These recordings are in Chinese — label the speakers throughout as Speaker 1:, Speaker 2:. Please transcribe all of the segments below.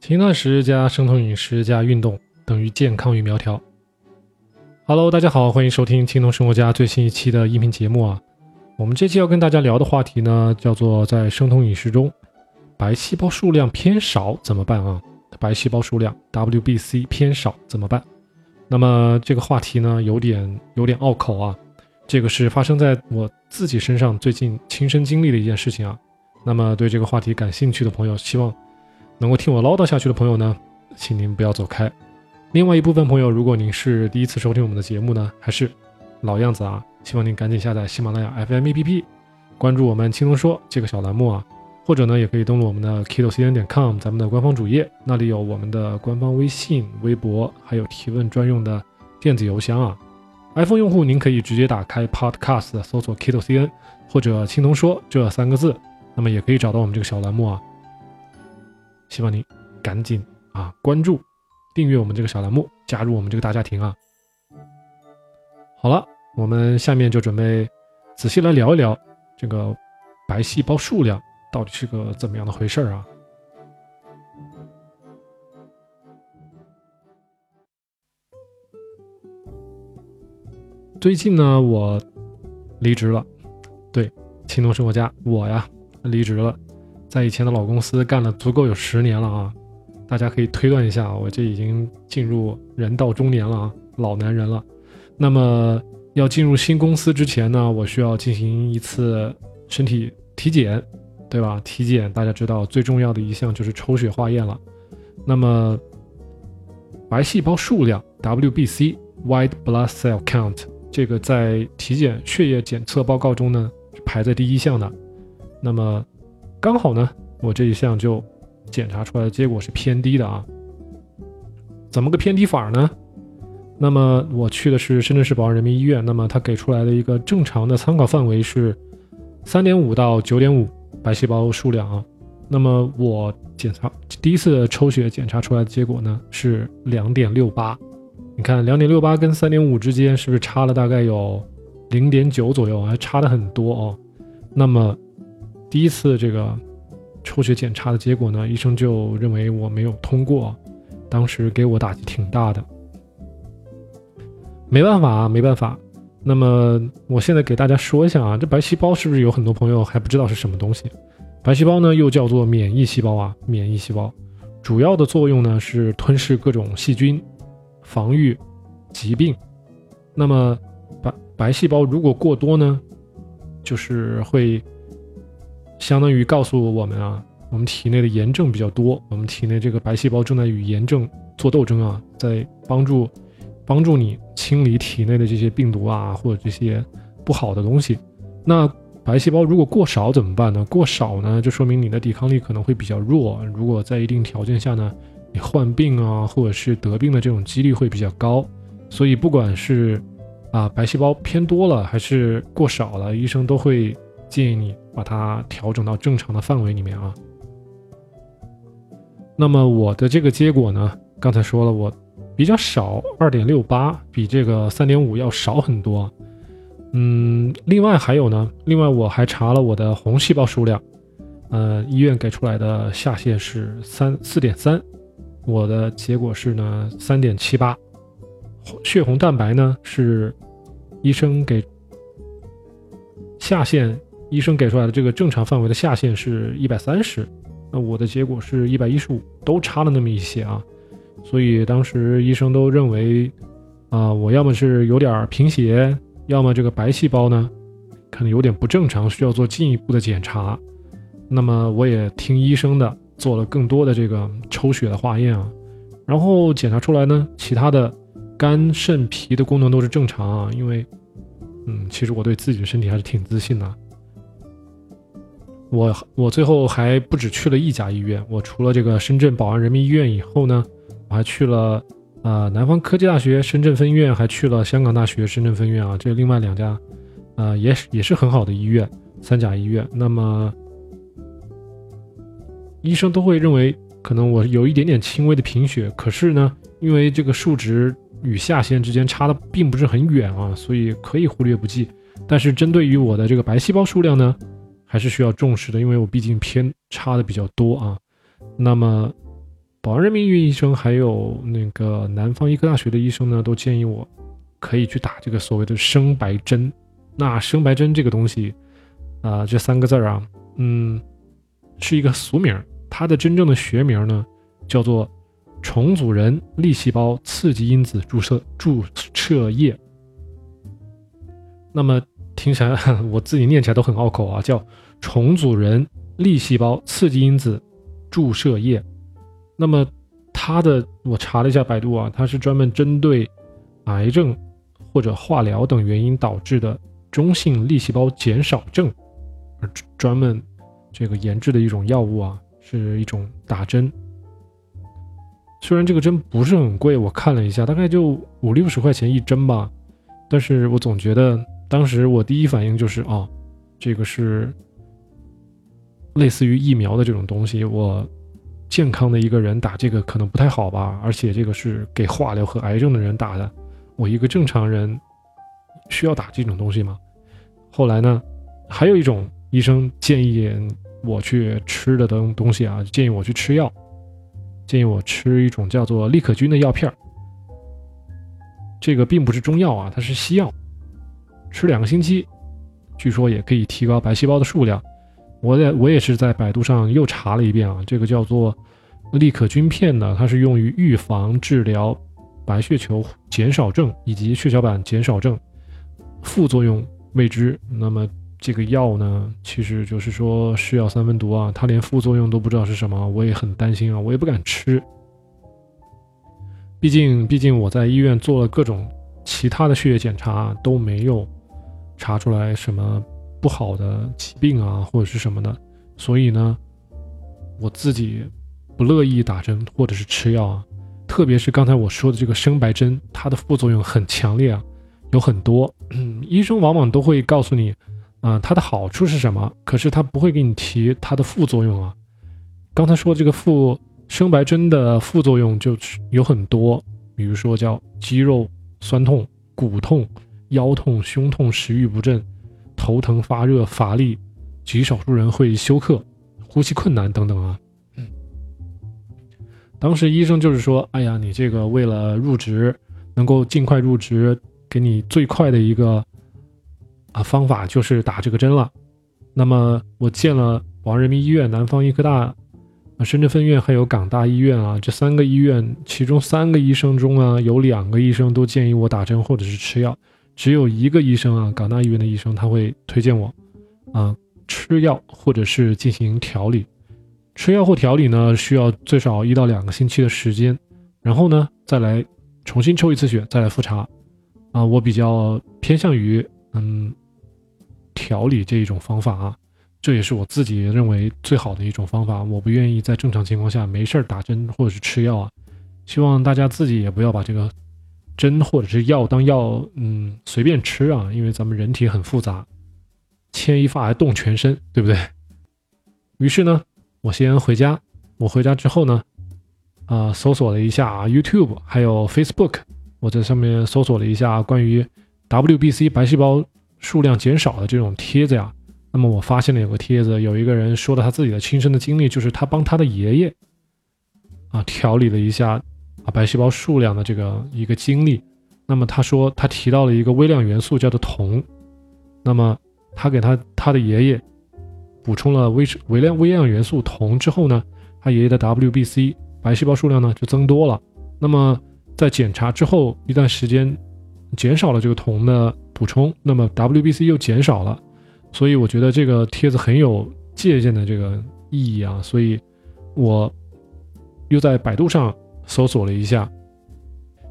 Speaker 1: 轻断食加生酮饮食加运动等于健康与苗条。Hello，大家好，欢迎收听青铜生活家最新一期的音频节目啊。我们这期要跟大家聊的话题呢，叫做在生酮饮食中，白细胞数量偏少怎么办啊？白细胞数量 WBC 偏少怎么办？那么这个话题呢，有点有点拗口啊。这个是发生在我自己身上最近亲身经历的一件事情啊。那么对这个话题感兴趣的朋友，希望。能够听我唠叨下去的朋友呢，请您不要走开。另外一部分朋友，如果您是第一次收听我们的节目呢，还是老样子啊，希望您赶紧下载喜马拉雅 FM APP，关注我们“轻松说”这个小栏目啊，或者呢，也可以登录我们的 kido.cn 点 com 咱们的官方主页，那里有我们的官方微信、微博，还有提问专用的电子邮箱啊。iPhone 用户您可以直接打开 Podcast，搜索 kido.cn 或者“青铜说”这三个字，那么也可以找到我们这个小栏目啊。希望您赶紧啊关注、订阅我们这个小栏目，加入我们这个大家庭啊！好了，我们下面就准备仔细来聊一聊这个白细胞数量到底是个怎么样的回事啊！最近呢，我离职了，对，青铜生活家，我呀离职了。在以前的老公司干了足够有十年了啊，大家可以推断一下，我这已经进入人到中年了啊，老男人了。那么要进入新公司之前呢，我需要进行一次身体体检，对吧？体检大家知道最重要的一项就是抽血化验了。那么白细胞数量 （WBC，White Blood Cell Count） 这个在体检血液检测报告中呢是排在第一项的。那么刚好呢，我这一项就检查出来的结果是偏低的啊。怎么个偏低法呢？那么我去的是深圳市宝安人民医院，那么他给出来的一个正常的参考范围是三点五到九点五白细胞数量啊。那么我检查第一次抽血检查出来的结果呢是两点六八。你看两点六八跟三点五之间是不是差了大概有零点九左右，还差的很多哦。那么第一次这个抽血检查的结果呢，医生就认为我没有通过，当时给我打击挺大的。没办法啊，没办法。那么我现在给大家说一下啊，这白细胞是不是有很多朋友还不知道是什么东西？白细胞呢又叫做免疫细胞啊，免疫细胞主要的作用呢是吞噬各种细菌，防御疾病。那么白白细胞如果过多呢，就是会。相当于告诉我们啊，我们体内的炎症比较多，我们体内这个白细胞正在与炎症做斗争啊，在帮助帮助你清理体内的这些病毒啊，或者这些不好的东西。那白细胞如果过少怎么办呢？过少呢，就说明你的抵抗力可能会比较弱。如果在一定条件下呢，你患病啊，或者是得病的这种几率会比较高。所以不管是啊白细胞偏多了还是过少了，医生都会建议你。把它调整到正常的范围里面啊。那么我的这个结果呢？刚才说了，我比较少，二点六八，比这个三点五要少很多。嗯，另外还有呢，另外我还查了我的红细胞数量，呃，医院给出来的下限是三四点三，我的结果是呢三点七八。血红蛋白呢是医生给下限。医生给出来的这个正常范围的下限是一百三十，那我的结果是一百一十五，都差了那么一些啊，所以当时医生都认为，啊，我要么是有点贫血，要么这个白细胞呢，可能有点不正常，需要做进一步的检查。那么我也听医生的，做了更多的这个抽血的化验啊，然后检查出来呢，其他的肝、肾、脾的功能都是正常啊，因为，嗯，其实我对自己的身体还是挺自信的。我我最后还不止去了一家医院，我除了这个深圳宝安人民医院以后呢，还去了啊南方科技大学深圳分院，还去了香港大学深圳分院啊，这另外两家，呃也也是很好的医院，三甲医院。那么医生都会认为可能我有一点点轻微的贫血，可是呢，因为这个数值与下限之间差的并不是很远啊，所以可以忽略不计。但是针对于我的这个白细胞数量呢，还是需要重视的，因为我毕竟偏差的比较多啊。那么，宝安人民医院医生还有那个南方医科大学的医生呢，都建议我可以去打这个所谓的生白针。那生白针这个东西啊，这三个字儿啊，嗯，是一个俗名，它的真正的学名呢叫做重组人粒细胞刺激因子注射注射液。那么听起来 我自己念起来都很拗口啊，叫重组人粒细胞刺激因子注射液。那么它的我查了一下百度啊，它是专门针对癌症或者化疗等原因导致的。中性粒细胞减少症而专门这个研制的一种药物啊，是一种打针。虽然这个针不是很贵，我看了一下，大概就五六十块钱一针吧。但是我总觉得当时我第一反应就是啊，这个是类似于疫苗的这种东西，我健康的一个人打这个可能不太好吧。而且这个是给化疗和癌症的人打的，我一个正常人。需要打这种东西吗？后来呢，还有一种医生建议我去吃的东东西啊，建议我去吃药，建议我吃一种叫做利可菌的药片儿。这个并不是中药啊，它是西药，吃两个星期，据说也可以提高白细胞的数量。我也我也是在百度上又查了一遍啊，这个叫做利可菌片呢，它是用于预防治疗白血球减少症以及血小板减少症。副作用未知，那么这个药呢，其实就是说是药三分毒啊，它连副作用都不知道是什么，我也很担心啊，我也不敢吃。毕竟，毕竟我在医院做了各种其他的血液检查，都没有查出来什么不好的疾病啊，或者是什么的，所以呢，我自己不乐意打针或者是吃药啊，特别是刚才我说的这个生白针，它的副作用很强烈啊。有很多，嗯 医生往往都会告诉你，啊，它的好处是什么？可是他不会给你提它的副作用啊。刚才说这个副生白针的副作用就是有很多，比如说叫肌肉酸痛、骨痛、腰痛、胸痛、食欲不振、头疼、发热、乏力，极少数人会休克、呼吸困难等等啊。嗯，当时医生就是说，哎呀，你这个为了入职，能够尽快入职。给你最快的一个啊方法就是打这个针了。那么我见了宝安人民医院、南方医科大、深圳分院还有港大医院啊，这三个医院，其中三个医生中啊，有两个医生都建议我打针或者是吃药，只有一个医生啊，港大医院的医生他会推荐我啊吃药或者是进行调理。吃药或调理呢，需要最少一到两个星期的时间，然后呢再来重新抽一次血，再来复查。啊，我比较偏向于嗯调理这一种方法啊，这也是我自己认为最好的一种方法。我不愿意在正常情况下没事儿打针或者是吃药啊。希望大家自己也不要把这个针或者是药当药嗯随便吃啊，因为咱们人体很复杂，牵一发而动全身，对不对？于是呢，我先回家。我回家之后呢，啊，搜索了一下 YouTube 还有 Facebook。我在上面搜索了一下关于 WBC 白细胞数量减少的这种帖子呀，那么我发现了有个帖子，有一个人说了他自己的亲身的经历，就是他帮他的爷爷啊调理了一下啊白细胞数量的这个一个经历。那么他说他提到了一个微量元素叫做铜，那么他给他他的爷爷补充了微微量微量元素铜之后呢，他爷爷的 WBC 白细胞数量呢就增多了。那么在检查之后一段时间，减少了这个铜的补充，那么 WBC 又减少了，所以我觉得这个帖子很有借鉴的这个意义啊，所以我又在百度上搜索了一下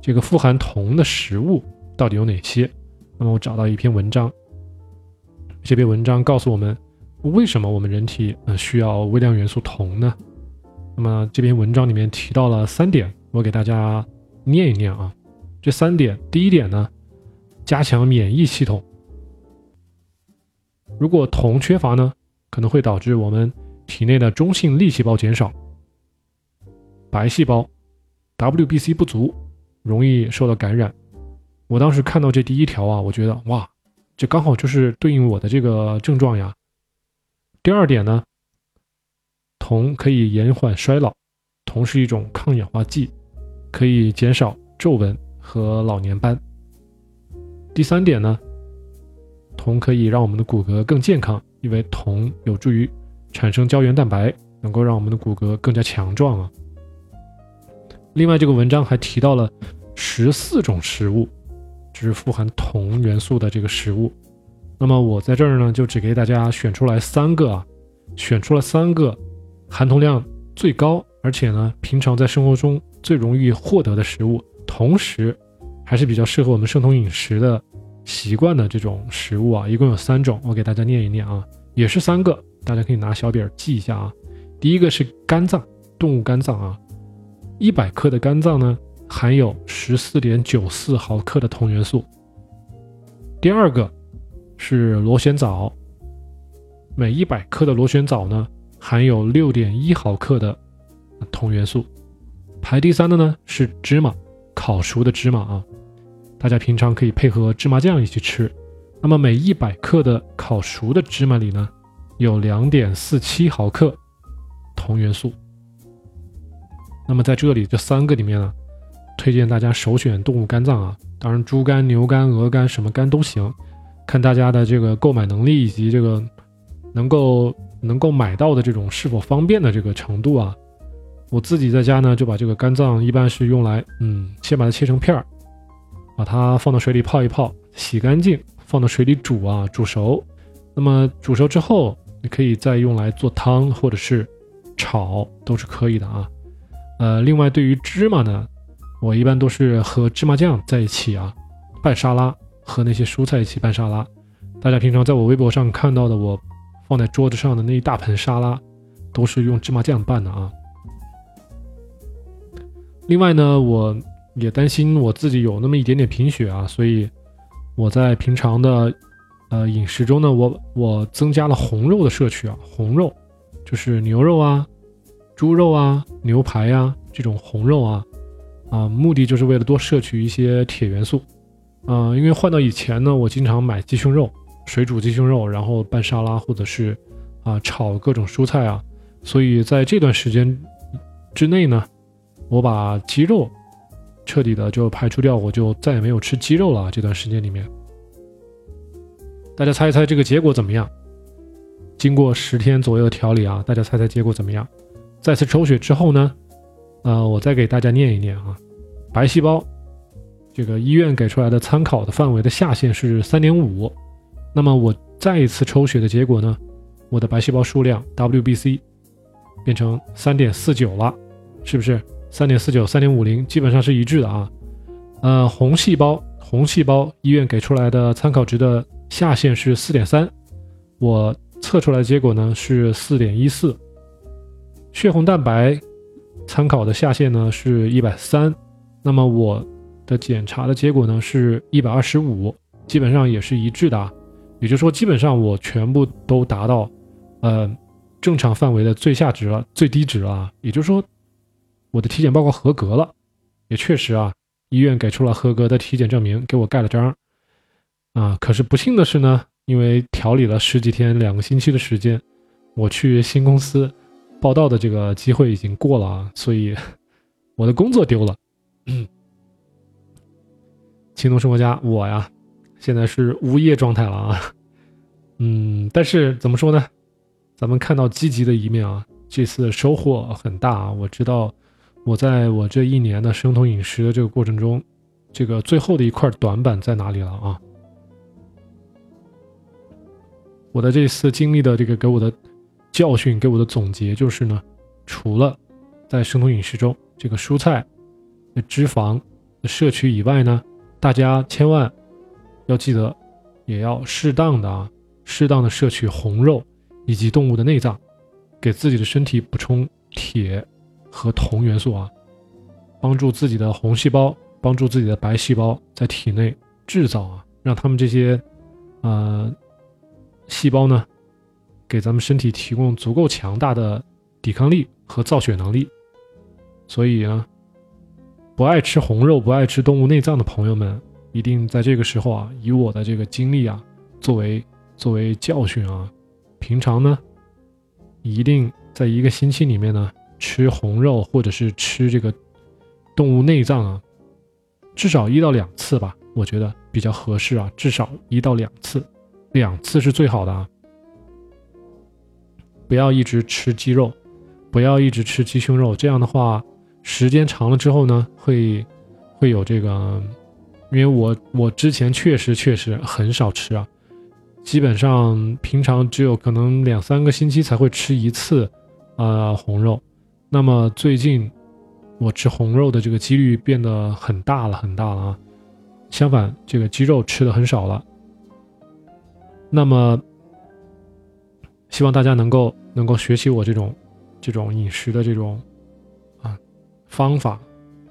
Speaker 1: 这个富含铜的食物到底有哪些，那么我找到一篇文章，这篇文章告诉我们为什么我们人体呃需要微量元素铜呢？那么这篇文章里面提到了三点，我给大家。念一念啊，这三点。第一点呢，加强免疫系统。如果铜缺乏呢，可能会导致我们体内的中性粒细胞减少，白细胞 WBC 不足，容易受到感染。我当时看到这第一条啊，我觉得哇，这刚好就是对应我的这个症状呀。第二点呢，铜可以延缓衰老，铜是一种抗氧化剂，可以减少皱纹和老年斑。第三点呢，铜可以让我们的骨骼更健康，因为铜有助于产生胶原蛋白，能够让我们的骨骼更加强壮啊。另外，这个文章还提到了十四种食物，就是富含铜元素的这个食物。那么我在这儿呢，就只给大家选出来三个啊，选出了三个含铜量最高，而且呢，平常在生活中最容易获得的食物，同时还是比较适合我们生酮饮食的习惯的这种食物啊，一共有三种，我给大家念一念啊，也是三个，大家可以拿小笔记一下啊。第一个是肝脏，动物肝脏啊，一百克的肝脏呢，含有十四点九四毫克的铜元素。第二个。是螺旋藻，每一百克的螺旋藻呢，含有六点一毫克的铜元素。排第三的呢是芝麻，烤熟的芝麻啊，大家平常可以配合芝麻酱一起吃。那么每一百克的烤熟的芝麻里呢，有两点四七毫克铜元素。那么在这里这三个里面呢，推荐大家首选动物肝脏啊，当然猪肝、牛肝、鹅肝什么肝都行。看大家的这个购买能力以及这个能够能够买到的这种是否方便的这个程度啊，我自己在家呢就把这个肝脏一般是用来，嗯，先把它切成片儿，把它放到水里泡一泡，洗干净，放到水里煮啊，煮熟。那么煮熟之后，你可以再用来做汤或者是炒，都是可以的啊。呃，另外对于芝麻呢，我一般都是和芝麻酱在一起啊拌沙拉。和那些蔬菜一起拌沙拉，大家平常在我微博上看到的我放在桌子上的那一大盆沙拉，都是用芝麻酱拌的啊。另外呢，我也担心我自己有那么一点点贫血啊，所以我在平常的呃饮食中呢，我我增加了红肉的摄取啊，红肉就是牛肉啊、猪肉啊、牛排呀这种红肉啊啊，目的就是为了多摄取一些铁元素。啊，因为换到以前呢，我经常买鸡胸肉，水煮鸡胸肉，然后拌沙拉或者是啊炒各种蔬菜啊，所以在这段时间之内呢，我把鸡肉彻底的就排除掉，我就再也没有吃鸡肉了。这段时间里面，大家猜一猜这个结果怎么样？经过十天左右的调理啊，大家猜猜结果怎么样？再次抽血之后呢，呃，我再给大家念一念啊，白细胞。这个医院给出来的参考的范围的下限是三点五，那么我再一次抽血的结果呢，我的白细胞数量 WBC 变成三点四九了，是不是三点四九、三点五零基本上是一致的啊？呃，红细胞，红细胞医院给出来的参考值的下限是四点三，我测出来结果呢是四点一四，血红蛋白参考的下限呢是一百三，那么我。的检查的结果呢是一百二十五，基本上也是一致的，也就是说基本上我全部都达到，呃，正常范围的最下值了，最低值了，也就是说我的体检报告合格了，也确实啊，医院给出了合格的体检证明，给我盖了章，啊，可是不幸的是呢，因为调理了十几天，两个星期的时间，我去新公司报道的这个机会已经过了啊，所以 我的工作丢了。青铜生活家，我呀，现在是无业状态了啊，嗯，但是怎么说呢？咱们看到积极的一面啊，这次收获很大啊。我知道，我在我这一年的生酮饮食的这个过程中，这个最后的一块短板在哪里了啊？我的这次经历的这个给我的教训，给我的总结就是呢，除了在生酮饮食中这个蔬菜的脂肪的摄取以外呢。大家千万要记得，也要适当的啊，适当的摄取红肉以及动物的内脏，给自己的身体补充铁和铜元素啊，帮助自己的红细胞，帮助自己的白细胞在体内制造啊，让他们这些呃细胞呢，给咱们身体提供足够强大的抵抗力和造血能力。所以呢。不爱吃红肉、不爱吃动物内脏的朋友们，一定在这个时候啊，以我的这个经历啊，作为作为教训啊，平常呢，一定在一个星期里面呢，吃红肉或者是吃这个动物内脏啊，至少一到两次吧，我觉得比较合适啊，至少一到两次，两次是最好的啊。不要一直吃鸡肉，不要一直吃鸡胸肉，这样的话，时间长了之后呢，会会有这个，因为我我之前确实确实很少吃啊，基本上平常只有可能两三个星期才会吃一次啊红肉，那么最近我吃红肉的这个几率变得很大了很大了啊，相反这个鸡肉吃的很少了，那么。希望大家能够能够学习我这种这种饮食的这种啊方法，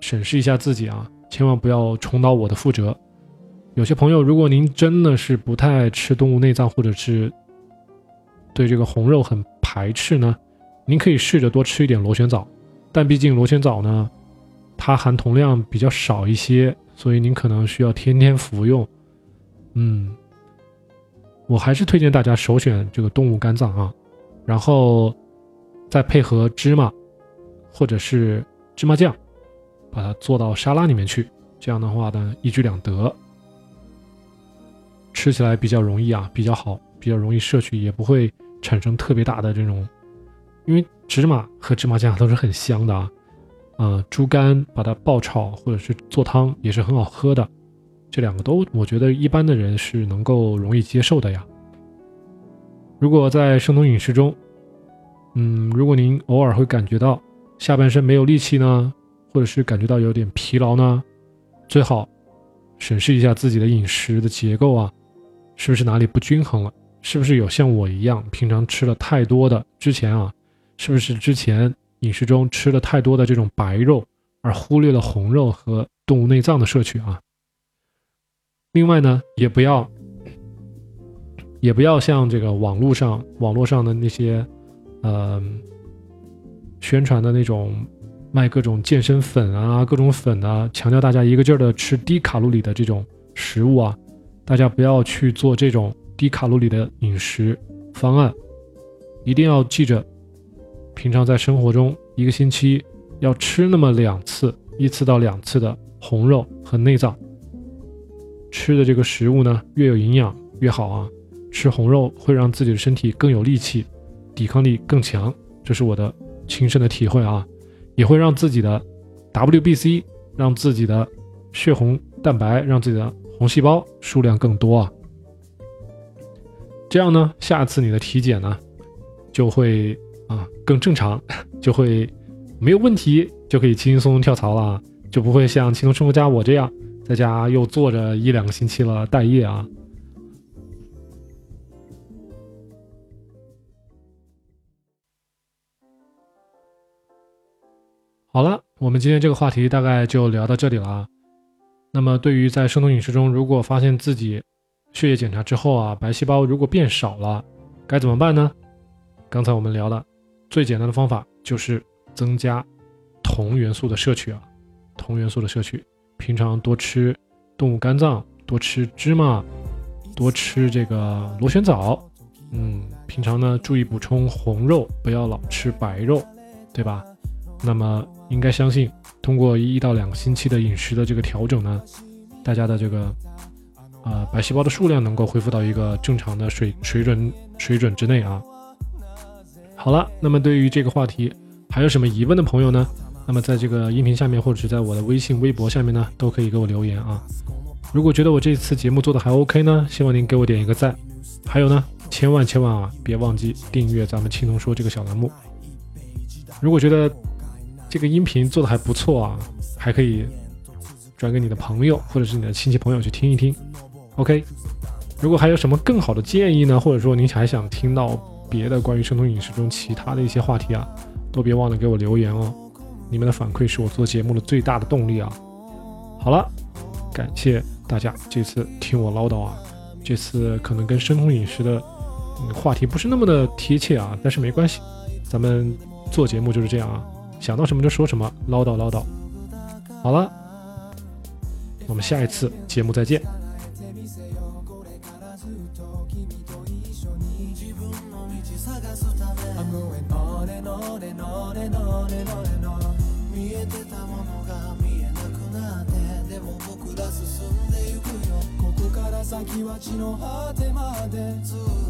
Speaker 1: 审视一下自己啊，千万不要重蹈我的覆辙。有些朋友，如果您真的是不太爱吃动物内脏，或者是对这个红肉很排斥呢，您可以试着多吃一点螺旋藻。但毕竟螺旋藻呢，它含铜量比较少一些，所以您可能需要天天服用。嗯。我还是推荐大家首选这个动物肝脏啊，然后再配合芝麻或者是芝麻酱，把它做到沙拉里面去。这样的话呢，一举两得，吃起来比较容易啊，比较好，比较容易摄取，也不会产生特别大的这种。因为芝麻和芝麻酱都是很香的啊，啊，猪肝把它爆炒或者是做汤也是很好喝的。这两个都，我觉得一般的人是能够容易接受的呀。如果在生酮饮食中，嗯，如果您偶尔会感觉到下半身没有力气呢，或者是感觉到有点疲劳呢，最好审视一下自己的饮食的结构啊，是不是哪里不均衡了？是不是有像我一样平常吃了太多的之前啊，是不是之前饮食中吃了太多的这种白肉，而忽略了红肉和动物内脏的摄取啊？另外呢，也不要，也不要像这个网络上网络上的那些，呃，宣传的那种卖各种健身粉啊、各种粉啊，强调大家一个劲儿的吃低卡路里的这种食物啊，大家不要去做这种低卡路里的饮食方案，一定要记着，平常在生活中一个星期要吃那么两次，一次到两次的红肉和内脏。吃的这个食物呢，越有营养越好啊！吃红肉会让自己的身体更有力气，抵抗力更强，这是我的亲身的体会啊！也会让自己的 WBC，让自己的血红蛋白，让自己的红细胞数量更多啊！这样呢，下次你的体检呢，就会啊更正常，就会没有问题，就可以轻轻松松跳槽了，就不会像轻松生活家我这样。在家又坐着一两个星期了，待业啊！好了，我们今天这个话题大概就聊到这里了啊。那么，对于在生酮饮食中，如果发现自己血液检查之后啊，白细胞如果变少了，该怎么办呢？刚才我们聊了，最简单的方法就是增加铜元素的摄取啊，铜元素的摄取。平常多吃动物肝脏，多吃芝麻，多吃这个螺旋藻。嗯，平常呢注意补充红肉，不要老吃白肉，对吧？那么应该相信，通过一到两个星期的饮食的这个调整呢，大家的这个啊白细胞的数量能够恢复到一个正常的水水准水准之内啊。好了，那么对于这个话题还有什么疑问的朋友呢？那么在这个音频下面，或者是在我的微信、微博下面呢，都可以给我留言啊。如果觉得我这次节目做的还 OK 呢，希望您给我点一个赞。还有呢，千万千万啊，别忘记订阅咱们青铜说这个小栏目。如果觉得这个音频做的还不错啊，还可以转给你的朋友或者是你的亲戚朋友去听一听。OK，如果还有什么更好的建议呢，或者说您还想听到别的关于生酮饮食中其他的一些话题啊，都别忘了给我留言哦。你们的反馈是我做节目的最大的动力啊！好了，感谢大家这次听我唠叨啊，这次可能跟生酮饮食的话题不是那么的贴切啊，但是没关系，咱们做节目就是这样啊，想到什么就说什么，唠叨唠叨。
Speaker 2: 好了，我们下一次节目再见。
Speaker 3: の果てまで続く